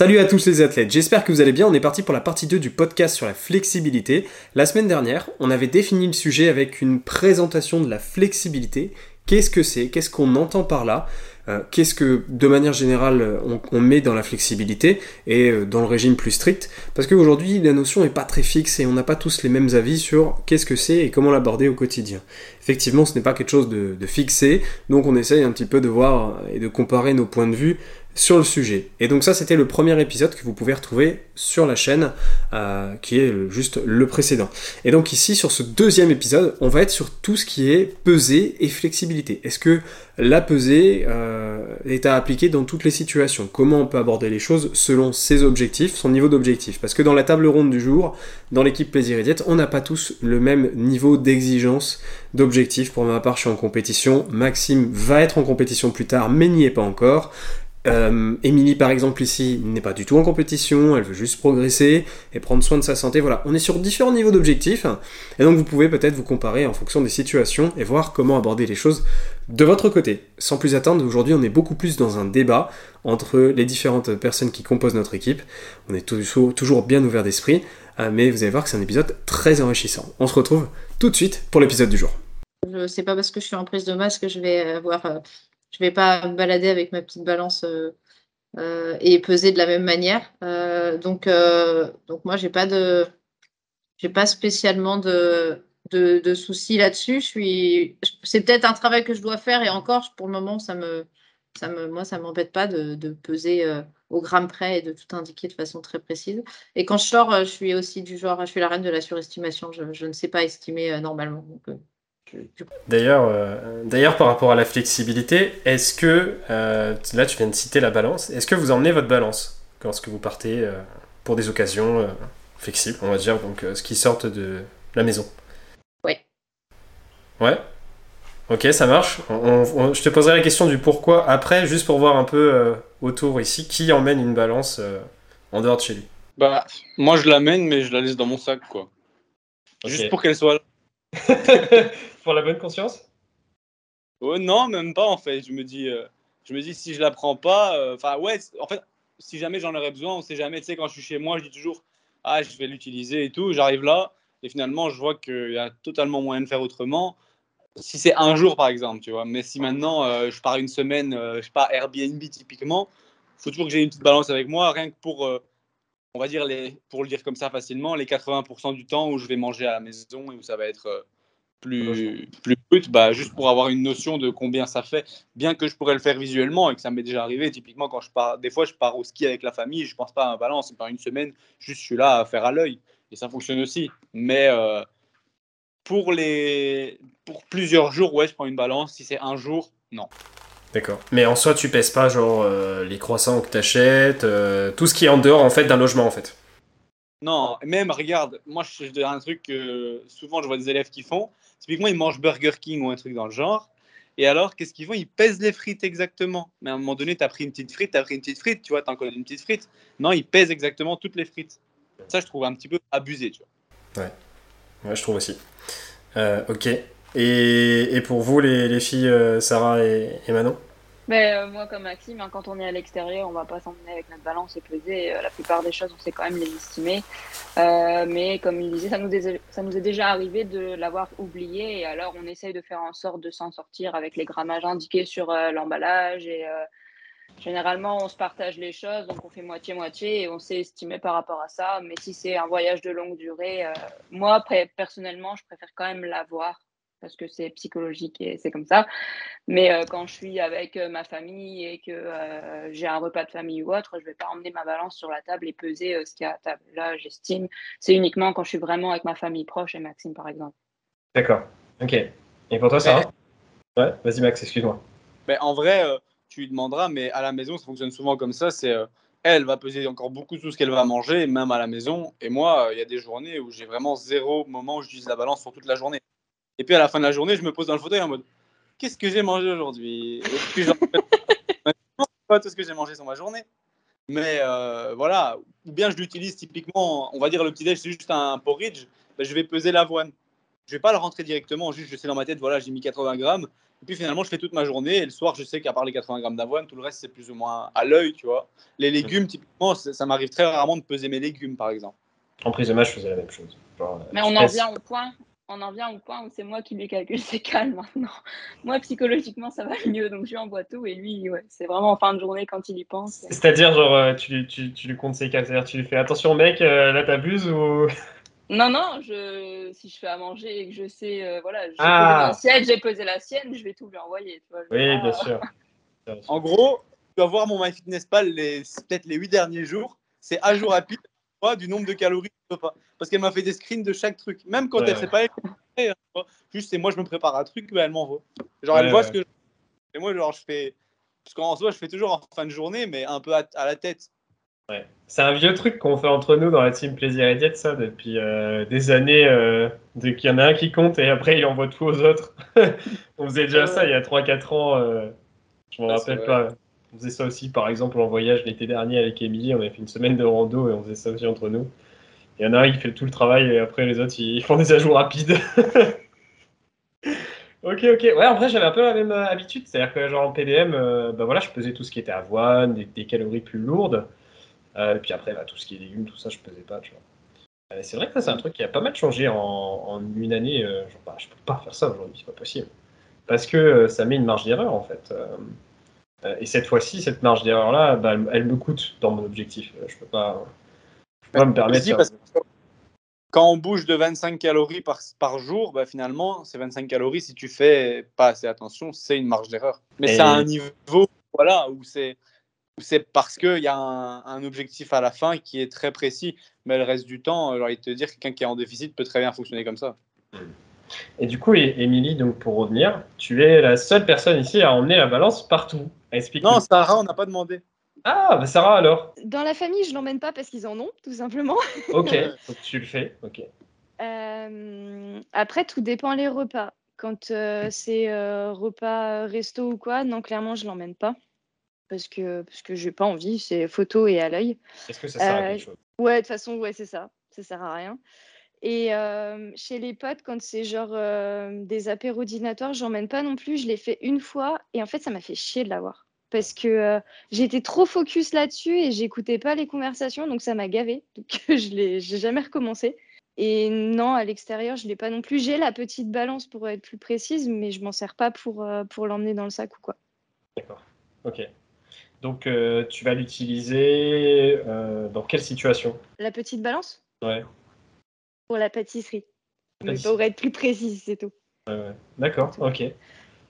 Salut à tous les athlètes, j'espère que vous allez bien. On est parti pour la partie 2 du podcast sur la flexibilité. La semaine dernière, on avait défini le sujet avec une présentation de la flexibilité. Qu'est-ce que c'est? Qu'est-ce qu'on entend par là? Euh, qu'est-ce que de manière générale on, met dans la flexibilité et euh, dans le régime plus strict? Parce qu'aujourd'hui la notion n'est pas très fixe et on n'a pas tous les mêmes avis sur qu'est-ce que c'est et comment l'aborder au quotidien. Effectivement ce n'est pas quelque chose de, de fixé, donc on essaye un petit peu de voir et de comparer nos points de vue sur le sujet. Et donc ça, c'était le premier épisode que vous pouvez retrouver sur la chaîne, euh, qui est juste le précédent. Et donc ici, sur ce deuxième épisode, on va être sur tout ce qui est pesée et flexibilité. Est-ce que la pesée euh, est à appliquer dans toutes les situations? Comment on peut aborder les choses selon ses objectifs, son niveau d'objectif? Parce que dans la table ronde du jour, dans l'équipe Plaisir et Diète, on n'a pas tous le même niveau d'exigence, d'objectif. Pour ma part, je suis en compétition. Maxime va être en compétition plus tard, mais n'y est pas encore. Euh, Émilie, par exemple, ici, n'est pas du tout en compétition, elle veut juste progresser et prendre soin de sa santé. Voilà, on est sur différents niveaux d'objectifs, et donc vous pouvez peut-être vous comparer en fonction des situations et voir comment aborder les choses de votre côté. Sans plus attendre, aujourd'hui, on est beaucoup plus dans un débat entre les différentes personnes qui composent notre équipe. On est toujours, bien ouvert d'esprit, euh, mais vous allez voir que c'est un épisode très enrichissant. On se retrouve tout de suite pour l'épisode du jour. Je sais pas parce que je suis en prise de masque que je vais avoir je vais pas me balader avec ma petite balance euh, euh, et peser de la même manière. Euh, donc, moi, de, j'ai pas spécialement de, soucis là-dessus. Je c'est peut-être un travail que je dois faire et encore, pour le moment, ça moi, ça m'embête pas de, peser au gramme près et de tout indiquer de façon très précise. Et quand je sors, je suis aussi du genre, je suis la reine de la surestimation. Je, je ne sais pas estimer normalement. D'ailleurs, euh, d'ailleurs, par rapport à la flexibilité, est-ce que, euh, là tu viens de citer la balance, est-ce que vous emmenez votre balance lorsque vous partez euh, pour des occasions flexibles, on va dire, donc ce qui sortent de la maison? Oui. Ouais? Ok, ça marche. je te poserai la question du pourquoi après, juste pour voir un peu autour ici, qui emmène une balance en dehors de chez lui Bah, moi je l'amène, mais je la laisse dans mon sac, quoi. Juste pour qu'elle soit là. pour la bonne conscience? Oh, Non, même pas en fait. Je me dis, euh, je me dis si je la prends pas, euh, enfin ouais, en fait, si jamais j'en aurais besoin, on sait jamais. Tu sais, quand je suis chez moi, je dis toujours, ah, je vais l'utiliser et tout. J'arrive là et finalement, je vois qu'il y a totalement moyen de faire autrement. Si c'est un jour par exemple, tu vois. Mais si maintenant euh, je pars une semaine, je sais pas Airbnb typiquement, faut toujours que j'ai une petite balance avec moi, rien que pour on va dire, les, pour le dire comme ça facilement, les 80% du temps où je vais manger à la maison et où ça va être euh, plus, plus brut, bah, juste pour avoir une notion de combien ça fait, bien que je pourrais le faire visuellement et que ça m'est déjà arrivé. Typiquement, quand je pars, des fois, je pars au ski avec la famille, je pense pas à un balance, et par une semaine, juste je suis là à faire à l'œil et ça fonctionne aussi. Mais euh, pour, les, pour plusieurs jours, ouais, je prends une balance. Si c'est un jour, non. D'accord. Mais en soi, tu pèses pas genre euh, les croissants que tu achètes, euh, tout ce qui est en dehors en fait d'un logement en fait. Non, même regarde, moi je dis un truc que souvent je vois des élèves qui font. Typiquement, ils mangent Burger King ou un truc dans le genre. Et alors, qu'est-ce qu'ils font? Ils pèsent les frites exactement. Mais à un moment donné, tu as pris une petite frite, tu as pris une petite frite, tu vois, tu en connais une petite frite. Non, ils pèsent exactement toutes les frites. Ça, je trouve un petit peu abusé, tu vois. Ouais, ouais je trouve aussi. Euh, ok. Et, pour vous, les, les filles, euh, Sarah et, Manon mais euh, moi, comme Maxime, hein, quand on est à l'extérieur, on va pas s'emmener avec notre balance et peser. Euh, la plupart des choses, on sait quand même les estimer. mais comme il disait, ça nous, est, déjà arrivé de l'avoir oublié. Alors, on essaye de faire en sorte de s'en sortir avec les grammages indiqués sur l'emballage. Et généralement, on se partage les choses, donc on fait moitié-moitié et on sait estimer par rapport à ça. Mais si c'est un voyage de longue durée, moi, personnellement, je préfère quand même l'avoir parce que c'est psychologique et c'est comme ça. Mais euh, quand je suis avec euh, ma famille et que euh, j'ai un repas de famille ou autre, je ne vais pas emmener ma balance sur la table et peser ce qu'il y a à table. Là, j'estime, c'est uniquement quand je suis vraiment avec ma famille proche et Maxime, par exemple. D'accord. Ok. Et pour toi, ça Ouais, vas-y, Max, excuse-moi. Mais en vrai, tu lui demanderas, mais à la maison, ça fonctionne souvent comme ça. C'est elle va peser encore beaucoup tout ce qu'elle va manger, même à la maison. Et moi, il y a des journées où j'ai vraiment zéro moment où j'utilise la balance pour toute la journée. Et puis à la fin de la journée, je me pose dans le fauteuil en mode Qu'est-ce que j'ai mangé aujourd'hui? Pas tout ce que j'ai mangé sur ma journée. Mais euh, voilà, ou bien je l'utilise typiquement, on va dire le petit-déj, c'est juste un porridge, ben, je vais peser l'avoine. Je vais pas le rentrer directement, juste je sais dans ma tête, voilà, j'ai mis 80 grammes, Et puis finalement, je fais toute ma journée. Et le soir, je sais qu'à part les 80 grammes d'avoine, tout le reste, c'est plus ou moins à l'œil, tu vois. Les légumes, typiquement, ça, ça m'arrive très rarement de peser mes légumes, par exemple. En prise de match, je faisais la même chose. Genre, Mais on en vient au point. On en vient au point où c'est moi qui lui calcule ses cales maintenant. Moi, psychologiquement, ça va mieux, donc je lui envoie tout. Et lui, ouais, c'est vraiment en fin de journée quand il y pense. C'est-à-dire, genre, euh, tu, lui- tu, tu lui comptes ses cales, c'est-à-dire, tu lui fais attention, mec, euh, là t'abuses ou? Non, non, je... si je fais à manger et que je sais, euh, voilà, j'ai Ah. pesé l'assiette, j'ai pesé la sienne, je vais tout lui envoyer. Tu vois, je vais Oui, bien sûr. Bien sûr. En gros, tu dois voir mon MyFitnessPal les peut-être les huit derniers jours. C'est à jour rapide moi, du nombre de calories que je peux pas. Parce qu'elle m'a fait des screens de chaque truc. Même quand Ouais, elle ouais. sait pas hein, juste c'est moi je me prépare un truc, mais elle m'envoie. Genre Ouais, elle voit ouais. ce que je... Et moi genre je fais parce qu'en soi je fais toujours en fin de journée mais un peu à, à la tête. Ouais. C'est un vieux truc qu'on fait entre nous dans la team Plaisir et Diète, ça, depuis euh, des années. Euh, dès qu'il y en a un qui compte et après il envoie tout aux autres. on faisait déjà ça il y a 3-4 ans. euh, je m'en rappelle pas. On faisait ça aussi, par exemple, en voyage l'été dernier avec Émilie. On avait fait une semaine de rando et on faisait ça aussi entre nous. Il y en a un qui fait tout le travail et après les autres ils font des ajouts rapides. Ok, ok. Ouais, en vrai, j'avais un peu la même euh, habitude. C'est-à-dire que, genre, en PDM, euh, bah voilà, je pesais tout ce qui était avoine, des, calories plus lourdes. Euh, et puis après, bah, tout ce qui est légumes, tout ça, je pesais pas. Euh, c'est vrai que ça, c'est un truc qui a pas mal changé en, une année. genre, bah, je peux pas faire ça aujourd'hui, c'est pas possible. Parce que ça met une marge d'erreur, en fait. Euh, euh, et cette fois-ci, cette marge d'erreur-là, bah, elle, elle me coûte dans mon objectif. Euh, Je peux pas, je peux pas me permettre. parce que quand on bouge de 25 calories par, par jour, bah, finalement, ces 25 calories, si tu fais pas assez attention, c'est une marge d'erreur. Mais Et- c'est à un niveau voilà, où c'est parce qu'il y a un, un objectif à la fin qui est très précis. Mais le reste du temps, j'ai envie de te dire, quelqu'un qui est en déficit peut très bien fonctionner comme ça. Et du coup, Émilie, donc pour revenir, tu es la seule personne ici à emmener la balance partout. Explique. Non, Sarah, on n'a pas demandé. Ah, bah Sarah alors? Dans la famille, je l'emmène pas parce qu'ils en ont, tout simplement. Ok, donc tu le fais. Ok. Euh, après, tout dépend les repas. Quand euh, c'est euh, repas resto ou quoi, non, clairement, je l'emmène pas. Parce que, parce que j'ai pas envie, c'est photo et à l'œil. Est-ce que ça sert à Euh, quelque chose? Ouais, de toute façon, ouais, c'est ça. Ça sert à rien. Et euh, chez les potes, quand c'est genre euh, des apéros dînatoires, j'emmène pas non plus. Je l'ai fait une fois et en fait, ça m'a fait chier de l'avoir. Parce que euh, j'étais trop focus là-dessus et j'écoutais pas les conversations, donc ça m'a gavé. Donc je l'ai j'ai jamais recommencé. Et non, à l'extérieur, je l'ai pas non plus. J'ai la petite balance pour être plus précise, mais je m'en sers pas pour, euh, pour l'emmener dans le sac ou quoi. D'accord. Ok. Donc tu vas l'utiliser dans quelle situation? La petite balance? Ouais. Pour la pâtisserie. Mais Pâtisserie. pour être plus précise, c'est tout. ouais, ouais. D'accord. Ok.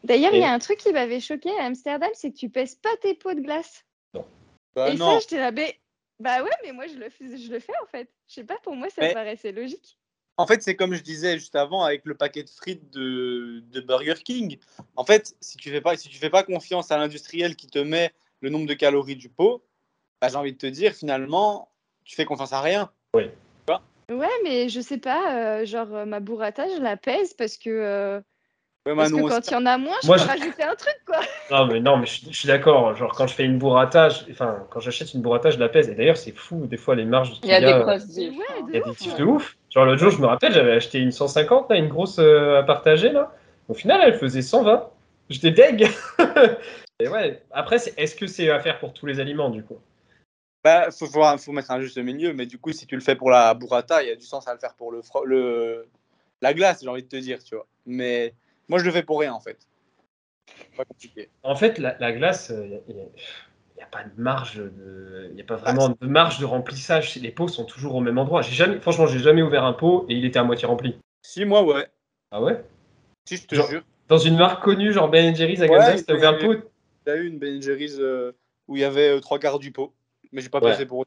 D'ailleurs, il y a un truc qui m'avait choqué à Amsterdam, c'est que tu pèses pas tes pots de glace. Bah, et non. ça, j'étais là, mais... Bah ouais, mais moi, je le, fais, je le fais en fait. Je sais pas, pour moi, ça me Mais- paraissait logique. En fait, c'est comme je disais juste avant avec le paquet de frites de, de Burger King. En fait, si tu fais pas, si tu fais pas confiance à l'industriel qui te met le nombre de calories du pot, bah, j'ai envie de te dire, finalement, tu fais confiance à rien. Ouais, mais je sais pas, euh, genre, euh, ma burrata, je la pèse parce que, euh, Ouais, parce que Manon, quand il y en a moins, je Moi, peux je- rajouter un truc, quoi. Non, mais non, mais je, suis- je suis d'accord. Genre quand je fais une burrata, je- enfin quand j'achète une burrata, je la pèse. Et d'ailleurs, c'est fou des fois les marges. Il y a des euh, cross diff. Ouais, de Il y a des ouf, tifs ouais. de ouf. Genre l'autre jour, je me rappelle, j'avais acheté une 150, là, une grosse euh, à partager là. Au final, elle faisait 120. J'étais deg. Et ouais. Après, c'est- est-ce que c'est à faire pour tous les aliments du coup? Bah, faut, faut, faut mettre un juste milieu, mais du coup, si tu le fais pour la burrata, il y a du sens à le faire pour le, le la glace, j'ai envie de te dire, tu vois. Mais moi, je le fais pour rien, en fait. Pas compliqué. En fait, la, la glace, il n'y a, pas de marge de, il y a pas vraiment de marge de remplissage. Les pots sont toujours au même endroit. J'ai jamais, franchement, j'ai jamais ouvert un pot et il était à moitié rempli. Si, moi, ouais. Ah ouais? Si, je te Genre- jure. Dans une marque connue, genre Ben Jerry's à Ouais, Kansas, t'as ouvert le pot? J'ai eu une Ben Jerry's euh, où il y avait euh, trois quarts du pot, mais j'ai pas Ouais. passé pour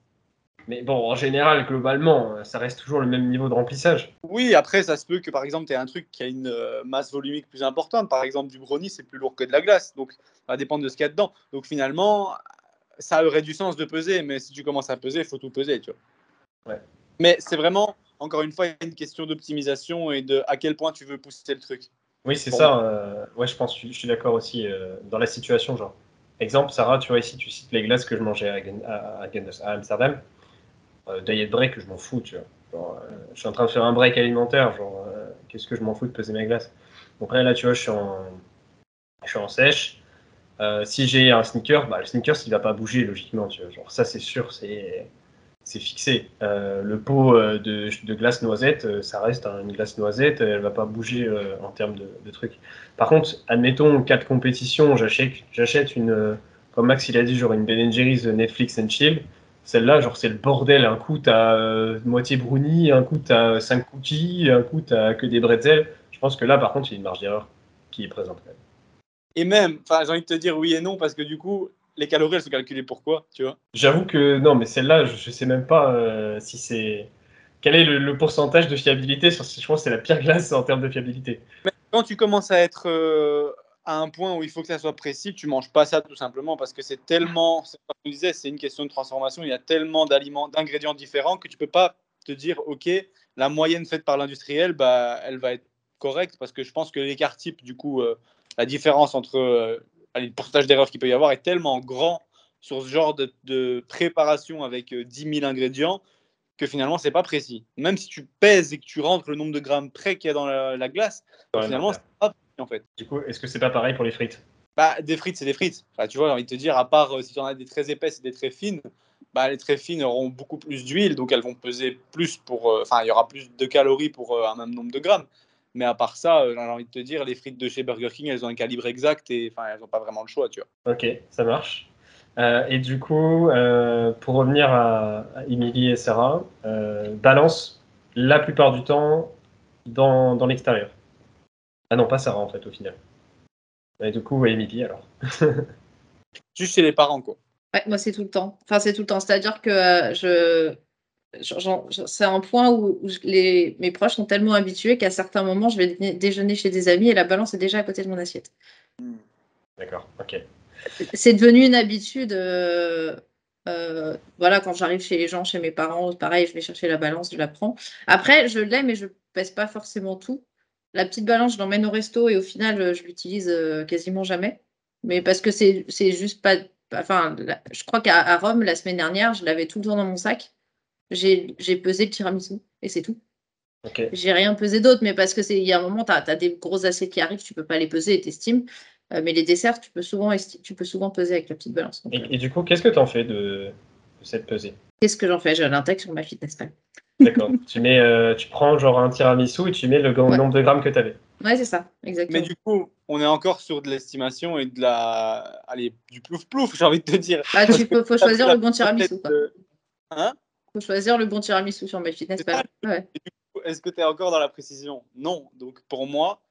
Mais bon, en général, globalement, ça reste toujours le même niveau de remplissage. Oui, après, ça se peut que par exemple, tu aies un truc qui a une euh, masse volumique plus importante. Par exemple, du brownie, c'est plus lourd que de la glace. Donc, ça va dépendre de ce qu'il y a dedans. Donc, finalement, ça aurait du sens de peser, mais si tu commences à peser, il faut tout peser. Tu vois. Ouais. Mais c'est vraiment, encore une fois, une question d'optimisation et de à quel point tu veux pousser le truc. Oui, c'est ça. euh, ouais, je pense, je, je suis d'accord aussi euh, dans la situation. Genre, exemple, Sarah, tu vois, ici, tu cites les glaces que je mangeais à, à, à Amsterdam. Euh, diet break, je m'en fous, tu vois. Euh, je suis en train de faire un break alimentaire. Genre, euh, qu'est-ce que je m'en fous de peser mes glaces? Donc là, là, tu vois, je suis en, je suis en sèche. Euh, si j'ai un sneaker, bah, le sneaker, il va pas bouger logiquement. Tu vois. Genre, ça, c'est sûr, c'est c'est fixé. Euh, le pot euh, de, glace noisette, euh, ça reste une glace noisette, elle va pas bouger en termes de, trucs. Par contre, admettons, cas de compétition, j'achète une, comme Max il a dit, genre une Ben Jerry's Netflix and Chill. Celle-là, genre c'est le bordel. Un coup, t'as moitié brownie, un coup, t'as 5 cookies, un coup, t'as que des bretzels. Je pense que là, par contre, il y a une marge d'erreur qui est présente. Et même, j'ai envie de te dire oui et non, parce que du coup, les calories, elles sont calculées pourquoi, tu vois? J'avoue que non, mais celle-là, je, ne sais même pas euh, si c'est. Quel est le, pourcentage de fiabilité sur Je pense que c'est la pire glace en termes de fiabilité. Mais quand tu commences à être euh, à un point où il faut que ça soit précis, tu manges pas ça tout simplement parce que c'est tellement. Comme je disais, c'est une question de transformation. Il y a tellement d'aliments, d'ingrédients différents que tu peux pas te dire, ok, la moyenne faite par l'industriel, bah, elle va être correcte parce que je pense que l'écart type, du coup, euh, la différence entre le pourcentage d'erreur qu'il peut y avoir est tellement grand sur ce genre de, préparation avec 10 euh, 000 ingrédients que finalement, c'est pas précis. Même si tu pèses et que tu rentres le nombre de grammes près qu'il y a dans la, glace, finalement, c'est pas précis en fait. Du coup, est-ce que c'est pas pareil pour les frites? Bah, Des frites, c'est des frites. Enfin, tu vois, j'ai envie de te dire, à part euh, si tu en as des très épaisses et des très fines, bah, les très fines auront beaucoup plus d'huile, donc elles vont peser plus pour. Euh, enfin, il y aura plus de calories pour un même nombre de grammes. Mais à part ça, euh, j'ai envie de te dire, les frites de chez Burger King, elles ont un calibre exact et enfin, elles n'ont pas vraiment le choix, tu vois. Ok, ça marche. Euh, et du coup, euh, pour revenir à, Emily et Sarah, balance la plupart du temps dans, dans l'extérieur. Ah non, pas Sarah en fait, au final. Et du coup, Emily alors. Juste chez les parents, quoi. Ouais, moi c'est tout le temps. Enfin, c'est tout le temps. C'est-à-dire que je, c'est un point où, les, mes proches sont tellement habitués qu'à certains moments, je vais déjeuner chez des amis et la balance est déjà à côté de mon assiette. D'accord, ok. C'est devenu une habitude. Euh, euh, voilà, quand j'arrive chez les gens, chez mes parents, pareil, je vais chercher la balance, je la prends. Après, je l'ai, mais je pèse pas forcément tout. La petite balance, je l'emmène au resto et au final, je l'utilise euh, quasiment jamais. Mais parce que c'est juste pas. Enfin, je crois qu'à Rome, la semaine dernière, je l'avais tout le temps dans mon sac j'ai pesé le tiramisu et c'est tout. J'ai rien pesé d'autre, mais parce que c'est il y a un moment, tu as, des grosses assiettes qui arrivent, tu peux pas les peser et t'estimes. Euh, mais les desserts, tu peux souvent tu peux souvent peser avec la petite balance. Euh. et, du coup, qu'est-ce que tu en fais de, cette pesée? Qu'est-ce que j'en fais? Je l'intègre sur ma fitness pal. D'accord. tu mets, euh, tu prends genre un tiramisu et tu mets le nombre de grammes que tu avais. Ouais, c'est ça, exactement. Mais du coup, on est encore sur de l'estimation et de la, allez, du plouf plouf, j'ai envie de te dire. Ah, tu peux, faut choisir le bon tiramisu. Quoi. Hein? Faut choisir le bon tiramisu sur MyFitnessPal. Ouais. Est-ce que tu es encore dans la précision? Non. Donc pour moi,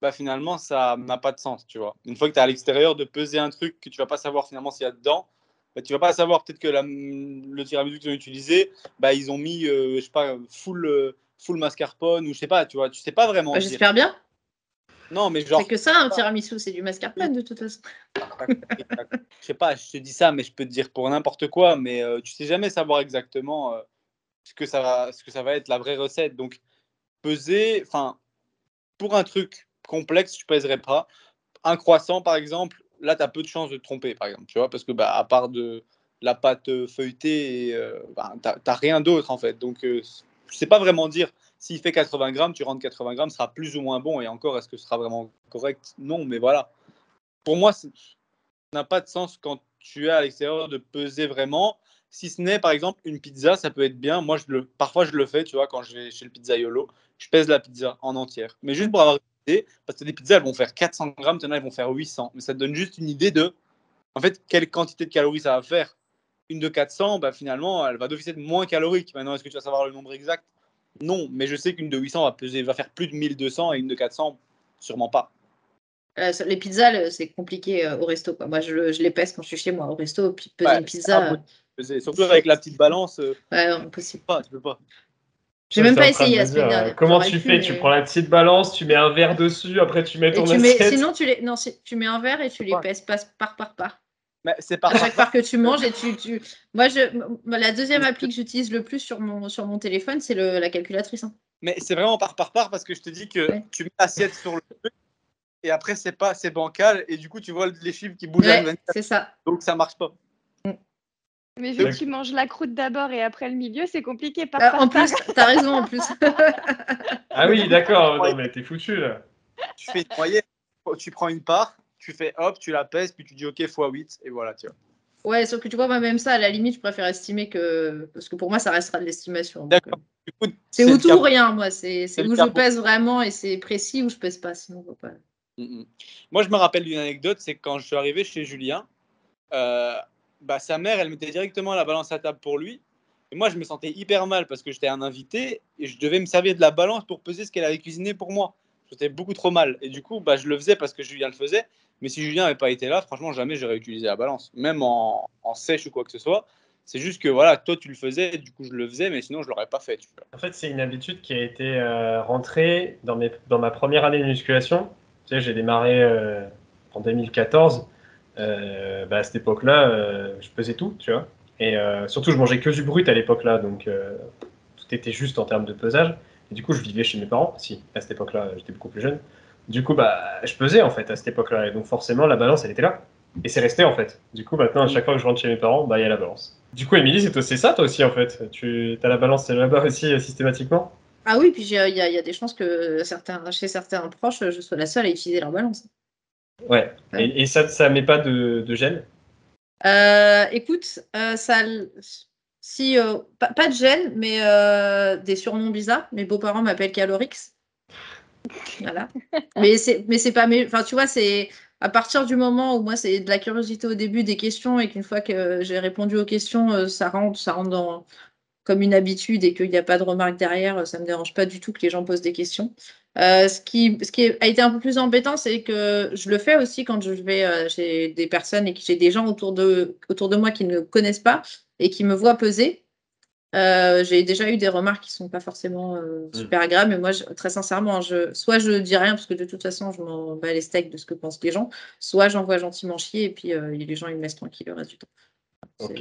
bah, finalement, ça n'a pas de sens, tu vois. Une fois que tu es à l'extérieur, de peser un truc que tu vas pas savoir finalement s'il y a dedans, bah, tu vas pas savoir peut-être que la, le tiramisu qu'ils ont utilisé, bah, ils ont mis, euh, je sais pas, full, euh, full mascarpone ou je sais pas, tu vois. Tu sais pas vraiment. Bah, j'espère bien. Non, mais genre. C'est que ça, un tiramisu, c'est du mascarpone de toute façon. je sais pas, je te dis ça, mais je peux te dire pour n'importe quoi, mais euh, tu sais jamais savoir exactement euh, ce, que ça va, ce que ça va être la vraie recette. Donc, peser, enfin, pour un truc complexe, je pèserais pas. Un croissant, par exemple, là, tu as peu de chances de te tromper, par exemple, tu vois, parce que, bah, à part de la pâte feuilletée, euh, bah, tu n'as rien d'autre, en fait. Donc, je sais pas vraiment dire s'il fait 80 grammes, tu rentres 80 grammes, sera plus ou moins bon. Et encore, est-ce que ce sera vraiment correct? Non, mais voilà. Pour moi, ça n'a pas de sens quand tu es à l'extérieur de peser vraiment. Si ce n'est, par exemple, une pizza, ça peut être bien. Moi, je le, parfois, je le fais, tu vois, quand je vais chez le pizzaiolo, je pèse la pizza en entière. Mais juste pour avoir une idée, parce que des pizzas, elles vont faire 400 grammes, elles vont faire 800. Mais ça te donne juste une idée de, en fait, quelle quantité de calories ça va faire. Une de 400, bah, finalement, elle va d'office être moins calorique. Maintenant, est-ce que tu vas savoir le nombre exact? Non, mais je sais qu'une de 800 va, peser, va faire plus de 1200 et une de 400, sûrement pas. Euh, les pizzas, c'est compliqué euh, au resto. Moi, je, les pèse quand je suis chez moi au resto. Puis peser une pizza. Euh, surtout avec la petite balance. ouais, impossible. Pas, tu peux pas. J'ai même pas essayé la semaine dernière. Comment tu fais? Tu prends la petite balance, tu mets un verre dessus, après tu mets ton assiette. Sinon, tu, les... non, tu mets un verre et tu les pèses par par par c'est par à chaque fois que tu manges et tu, tu... moi je la deuxième appli que j'utilise le plus sur mon sur mon téléphone c'est la calculatrice hein. mais c'est vraiment par par par parce que je te dis que tu mets l'assiette sur le truc et après c'est pas c'est bancal et du coup tu vois les chiffres qui bougent c'est ça donc ça marche pas mm. mais vu que tu manges la croûte d'abord et après le milieu, c'est compliqué. Par, euh, en plus, t'as raison en plus. ah oui, d'accord. Non, mais t'es foutu là. Tu fais une moyenne. Tu prends une part, tu fais hop, tu la pèses, puis tu dis ok, x8, et voilà, tu vois. Ouais, sauf que tu vois, moi, même ça, à la limite, je préfère estimer que. Parce que pour moi, ça restera de l'estimation. D'accord. euh, C'est où tout ou rien, moi. C'est où je pèse vraiment et c'est précis ou je pèse pas. Sinon, pas. Mm, mm. Moi, je me rappelle d'une anecdote, c'est quand je suis arrivé chez Julien, euh, bah, sa mère, elle mettait directement la balance à table pour lui. Et moi, je me sentais hyper mal parce que j'étais un invité et je devais me servir de la balance pour peser ce qu'elle avait cuisiné pour moi. Beaucoup trop mal. Et du coup, bah, je le faisais parce que Julien le faisait. Mais si Julien n'avait pas été là, franchement, jamais j'aurais utilisé la balance. Même en, en sèche ou quoi que ce soit. C'est juste que voilà, toi, tu le faisais, du coup, je le faisais, mais sinon, je l'aurais pas fait. Tu vois. En fait, c'est une habitude qui a été euh, rentrée dans, mes, dans ma première année de musculation. Tu sais, j'ai démarré euh, en 2014. Euh, bah, à cette époque-là, je pesais tout, tu vois. Et surtout, je mangeais que du brut à l'époque-là, donc tout était juste en termes de pesage. Et du coup, je vivais chez mes parents. Si, à cette époque-là, j'étais beaucoup plus jeune. Du coup, bah, je pesais en fait à cette époque-là. Et donc, forcément, la balance, elle était là. Et c'est resté en fait. Du coup, maintenant, à chaque fois que je rentre chez mes parents, bah, il y a la balance. Du coup, Émilie, c'est ça toi aussi en fait. Tu as la balance là-bas aussi euh, systématiquement? Ah oui, puis j'ai- il y, a- il y a des chances que certains, chez certains proches, je sois la seule à utiliser leur balance. Ouais. Ouais. Et, et ça, ça met pas de, de gêne? Euh, écoute, euh, ça, si, euh, pas, pas de gêne, mais euh, des surnoms bizarres. Mes beaux-parents m'appellent Calorix. Voilà. mais c'est, mais c'est pas, enfin, tu vois, c'est à partir du moment où moi c'est de la curiosité au début des questions et qu'une fois que j'ai répondu aux questions, euh, ça rentre, ça rentre dans comme une habitude et qu'il n'y a pas de remarques derrière, ça me dérange pas du tout que les gens posent des questions. Euh, ce qui, ce qui a été un peu plus embêtant, c'est que je le fais aussi quand je vais euh, chez des personnes et que j'ai des gens autour de, autour de moi qui ne connaissent pas et qui me voient peser. Euh, j'ai déjà eu des remarques qui sont pas forcément euh, super agréables, mais moi, je- très sincèrement, je, soit je dis rien parce que de toute façon, je m'en bats les steaks de ce que pensent les gens, soit j'envoie gentiment chier et puis euh, les gens ils me laissent tranquille le reste du temps. Ok.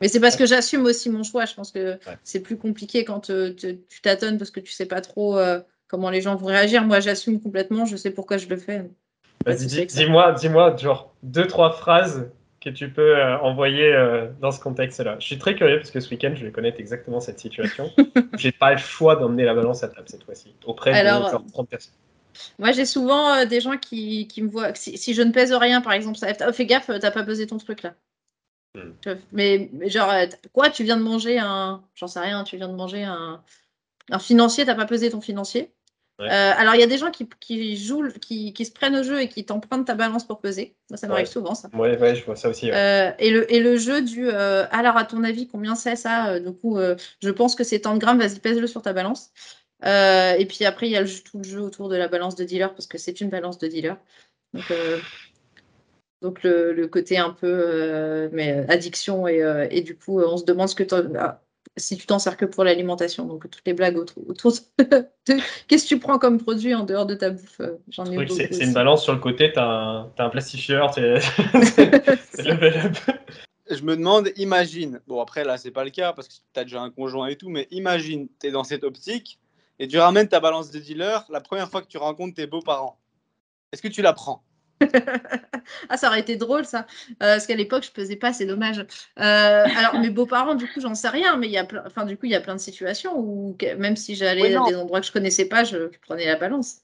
mais c'est parce que j'assume aussi mon choix. Je pense que Ouais. c'est plus compliqué quand euh, te- tu tâtonnes parce que tu sais pas trop comment les gens vont réagir. Moi, j'assume complètement. Je sais pourquoi je le fais. Vas-y, dis- dis-moi, dis-moi, genre deux, trois phrases que tu peux euh, envoyer euh, dans ce contexte-là. Je suis très curieux parce que ce week-end, je vais connaître exactement cette situation. J'ai pas le choix d'emmener la balance à table cette fois-ci, auprès Alors, de genre 30 personnes. Moi, j'ai souvent euh, des gens qui, qui me voient. Si, si je ne pèse rien, par exemple, ça oh, fais gaffe, t'as pas pesé ton truc là. Hmm. Mais, mais genre, quoi, tu viens de manger un. J'en sais rien, tu viens de manger un, un financier, t'as pas pesé ton financier? Ouais. Euh, alors, il y a des gens qui, qui jouent, qui, qui se prennent au jeu et qui t'empruntent ta balance pour peser. Moi, ça m'arrive Ouais. souvent, ça. Ouais, ouais, je vois ça aussi. Euh, et, le, et le jeu du euh, alors à ton avis combien c'est ça? Du coup, je pense que c'est tant de grammes, vas-y pèse-le sur ta balance. Et puis après, il y a le tout le jeu autour de la balance de dealer parce que c'est une balance de dealer. Donc, donc le, le côté un peu mais, addiction et, et du coup, on se demande ce que ah, si tu t'en sers que pour l'alimentation. Donc toutes les blagues autour, autour de, de- qu'est-ce que tu prends comme produit en dehors de ta bouffe euh, J'en ai c'est une balance sur le côté, t'as un, t'as un plastifieur, t'es- c'est level up. Je me demande, imagine, bon après là c'est pas le cas parce que tu as déjà un conjoint et tout, mais imagine, tu es dans cette optique et tu ramènes ta balance de dealer la première fois que tu rencontres tes beaux-parents. Est-ce que tu la prends? Ah, ça aurait été drôle, ça. Euh, parce qu'à l'époque, je pesais pas, c'est dommage. Euh, alors, mes beaux-parents, du coup, j'en sais rien, mais il y a plein, enfin, du coup, il y a plein de situations où, même si j'allais Oui, à des endroits que je connaissais pas, je, je prenais la balance.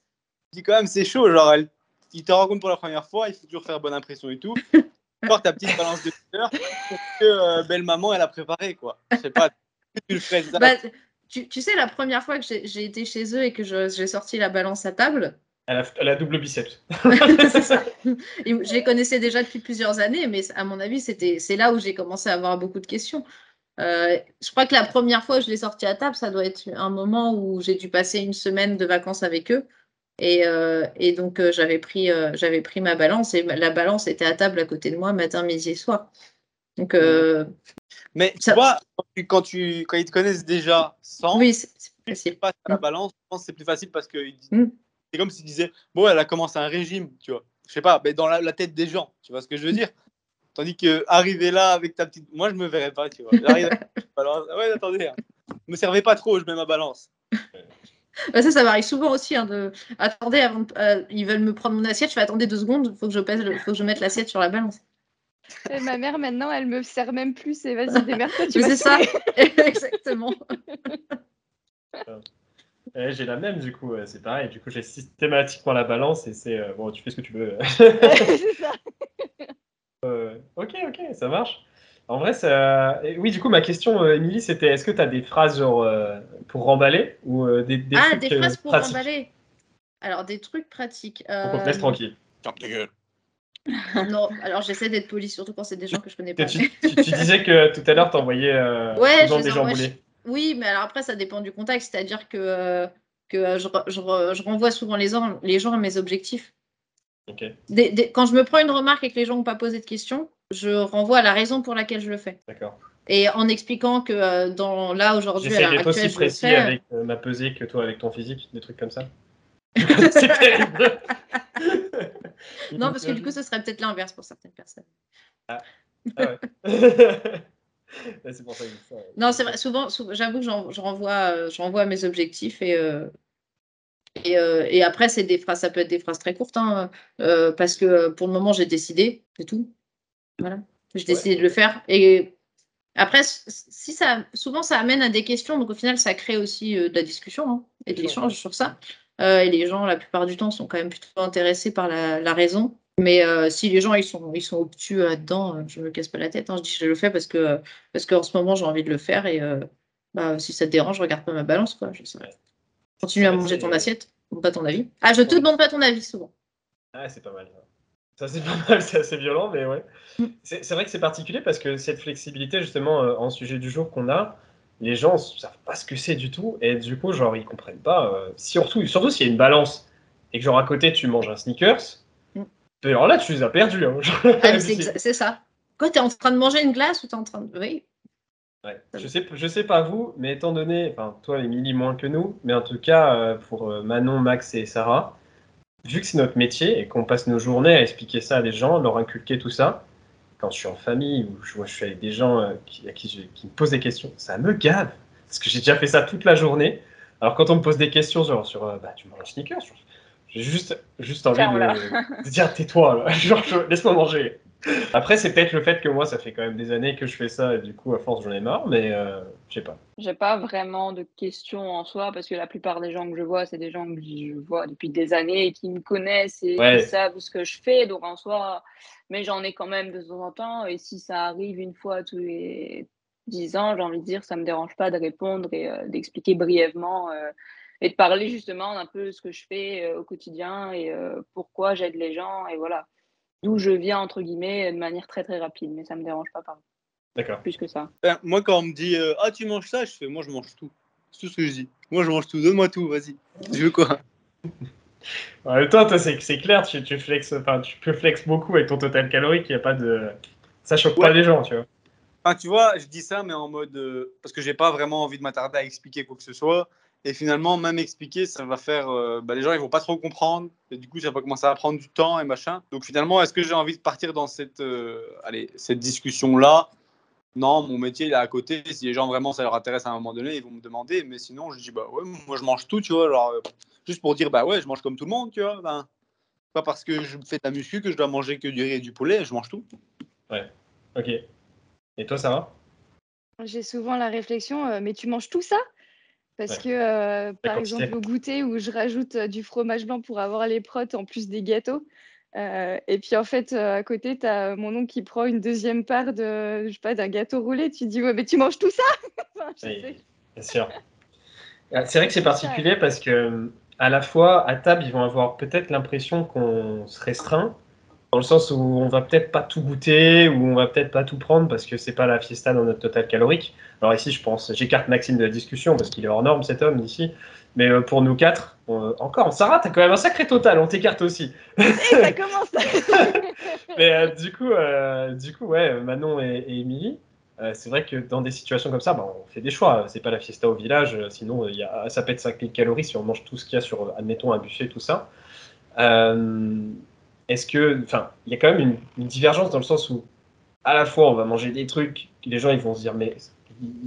Je dis quand même, c'est chaud, genre, elle, il te rencontre pour la première fois, il faut toujours faire bonne impression et tout. Porte ta petite balance de dealer que euh, belle maman elle a préparé quoi. Je sais pas, tu le ferais ça. Bah, tu, tu sais, la première fois que j'ai été chez eux et que j'ai sorti la balance à table, Elle a, elle a double biceps. c'est ça. Et je les connaissais déjà depuis plusieurs années, mais à mon avis, c'était c'est là où j'ai commencé à avoir beaucoup de questions. Euh, je crois que la première fois que je l'ai sorti à table, ça doit être un moment où j'ai dû passer une semaine de vacances avec eux. Et, euh, et donc, euh, j'avais pris, euh, j'avais pris ma balance et la balance était à table à côté de moi matin, midi et soir. Donc, euh, Mais tu ça- vois, quand, tu, quand, tu- quand ils te connaissent déjà sans, oui, c'est c'est tu facile. passes à la balance, je pense que c'est plus facile parce que ils- Mm. C'est comme s'ils disaient Bon, elle a commencé un régime, tu vois. Je sais pas, mais dans la, la tête des gens, tu vois ce que je veux dire? Tandis que arriver là avec ta petite. Moi, je me verrais pas, tu vois. J'arrive balance. Ah Ouais, attendez, hein. me servez pas trop, je mets ma balance. Bah, ça, ça m'arrive souvent aussi. hein, de... Attendez, avant de- euh, ils veulent me prendre mon assiette. Je fais attendez deux secondes, faut que je pèse, le- faut que je mette l'assiette sur la balance. Et ma mère, maintenant, elle me sert même plus. Et vas-y, démerde-toi, tu c'est ça, exactement. Ouais, j'ai la même du coup, c'est pareil. Du coup, j'ai systématiquement la balance et c'est euh, bon, tu fais ce que tu veux. Euh, ok, ok, ça marche. En vrai, ça. oui, du coup, ma question, euh, Émilie, c'était est-ce que tu as des phrases genre, euh, pour remballer ou euh, des, des Ah, trucs des euh, phrases pour pratiques? emballer. Alors, des trucs pratiques. pour qu'on te laisse tranquille Ferme ta gueule. Non, alors j'essaie d'être poli, surtout quand c'est des gens que je connais pas. tu, tu- tu disais que tout à l'heure, tu envoyais euh, Ouais, des gens boulés. Oui, mais alors après, ça dépend du contexte. C'est-à-dire que, euh, que euh, je, re- je re- je renvoie souvent les gens, les gens à mes objectifs. Ok, Des- des- quand je me prends une remarque et que les gens n'ont pas posé de questions, je renvoie à la raison pour laquelle je le fais. d'accord. Et en expliquant que euh, dans, là, aujourd'hui, à l'heure aussi précis fais. avec euh, ma pesée que toi avec ton physique, des trucs comme ça. c'est terrible. Non, parce que du coup, ce serait peut-être l'inverse pour certaines personnes. Ah ouais. Ouais, c'est pour ça que ça. Non, c'est vrai, souvent, souvent- j'avoue que je renvoie, euh, je renvoie à mes objectifs et, euh, et, euh, et après, c'est des phrases, ça peut être des phrases très courtes, hein, euh, parce que pour le moment, j'ai décidé, c'est tout. Voilà, j'ai décidé de le faire. Et après, si ça, souvent, ça amène à des questions, donc au final, ça crée aussi de la discussion hein, et de l'échange sur ça. Et les gens, la plupart du temps, sont quand même plutôt intéressés par la, la raison. Mais euh, si les gens ils sont, ils sont obtus là-dedans, euh, je me casse pas la tête. hein. Je dis je le fais parce que parce qu'en ce moment j'ai envie de le faire et euh, bah, si ça te dérange, je regarde pas ma balance quoi. Je sais. Ouais. Continue à manger ton assiette, demande pas ton avis. Ah, je te demande pas ton avis souvent. Ah, c'est pas mal. Ça, c'est pas mal, c'est assez violent, mais ouais. Mm. C'est vrai que c'est particulier parce que cette flexibilité, justement, euh, en sujet du jour qu'on a, les gens ne savent pas ce que c'est du tout et du coup, genre, ils comprennent pas. surtout surtout s'il y a une balance et que, genre, à côté, tu manges un sneakers, Alors là, tu les as perdus. hein. Ah, c'est ça. Quoi, t'es en train de manger une glace ou t'es en train de. Oui. Ouais. Je sais, je sais pas vous, mais étant donné, enfin toi Émilie moins que nous, mais en tout cas euh, pour euh, Manon, Max et Sarah, vu que c'est notre métier et qu'on passe nos journées à expliquer ça à des gens, leur inculquer tout ça, quand je suis en famille ou je, suis avec des gens euh, qui, à qui, je- qui me posent des questions, ça me gave parce que j'ai déjà fait ça toute la journée. Alors quand on me pose des questions genre sur euh, bah tu manges un sneakers, j'ai juste juste envie de, de dire tais-toi laisse-moi manger. Après, c'est peut-être le fait que moi, ça fait quand même des années que je fais ça et du coup, à force, j'en ai marre, mais euh, je sais pas. J'ai pas vraiment de questions en soi parce que la plupart des gens que je vois, c'est des gens que je vois depuis des années et qui me connaissent et Ouais. qui savent ce que je fais. Donc en soi, mais j'en ai quand même de temps en temps. Et si ça arrive une fois tous les dix ans, j'ai envie de dire, ça me dérange pas de répondre et euh, d'expliquer brièvement euh, et de parler justement d'un peu ce que je fais euh, au quotidien et euh, pourquoi j'aide les gens et voilà. D'où je viens, entre guillemets, de manière très très rapide, mais ça me dérange pas par D'accord. plus que ça. Ben, moi, quand on me dit euh, Ah, tu manges ça, je fais Moi, je mange tout. C'est tout ce que je dis. Moi, je mange tout. Donne-moi tout, vas-y. Tu veux quoi? En même temps, toi, c'est c'est clair, tu, tu, flexes, enfin, tu peux flex beaucoup avec ton total calorique, il y a pas de... Ça choque pas les gens, tu vois. Enfin, tu vois, je dis ça, mais en mode. euh, parce que j'ai pas vraiment envie de m'attarder à expliquer quoi que ce soit. Et finalement, même expliquer, ça va faire. euh, bah, les gens, ils vont pas trop comprendre. Et du coup, ça va commencer à prendre du temps et machin. Donc finalement, est-ce que j'ai envie de partir dans cette, euh, allez, cette discussion-là? Non, mon métier, il est à côté. Si les gens vraiment, ça leur intéresse à un moment donné, ils vont me demander. Mais sinon, je dis, bah ouais, moi, je mange tout, tu vois. Genre, euh, juste pour dire, bah ouais, je mange comme tout le monde, tu vois. Ben, pas parce que je fais de la muscu que je dois manger que du riz et du poulet. Je mange tout. Ok. Et toi, Sarah? J'ai souvent la réflexion, euh, mais tu manges tout ça? Parce Ouais. que, euh, par exemple, au goûter où je rajoute euh, du fromage blanc pour avoir les protes en plus des gâteaux. euh, et puis en fait, à côté, tu as mon oncle qui prend une deuxième part de, je sais pas, d'un gâteau roulé. Tu te dis, ouais, mais tu manges tout ça? Enfin, je Oui. sais. Bien sûr. Ah, C'est vrai que c'est particulier parce que à la fois à table ils vont avoir peut-être l'impression qu'on se restreint dans le sens où on va peut-être pas tout goûter ou on va peut-être pas tout prendre parce que c'est pas la fiesta dans notre total calorique. Alors ici je pense j'écarte Maxime de la discussion parce qu'il est hors norme cet homme ici. Mais euh, pour nous quatre, on- encore, Sarah, t'as quand même un sacré total, on t'écarte aussi. Et ça commence. Mais euh, du coup, euh, du coup, ouais, Manon et, et Émilie, euh, c'est vrai que dans des situations comme ça, bah, on fait des choix. C'est pas la fiesta au village, euh, sinon euh, y a, ça pète 5000 calories si on mange tout ce qu'il y a sur, euh, admettons, un buffet, tout ça. Euh, Est-ce que, enfin, il y a quand même une, une divergence dans le sens où, à la fois, on va manger des trucs, les gens ils vont se dire, mais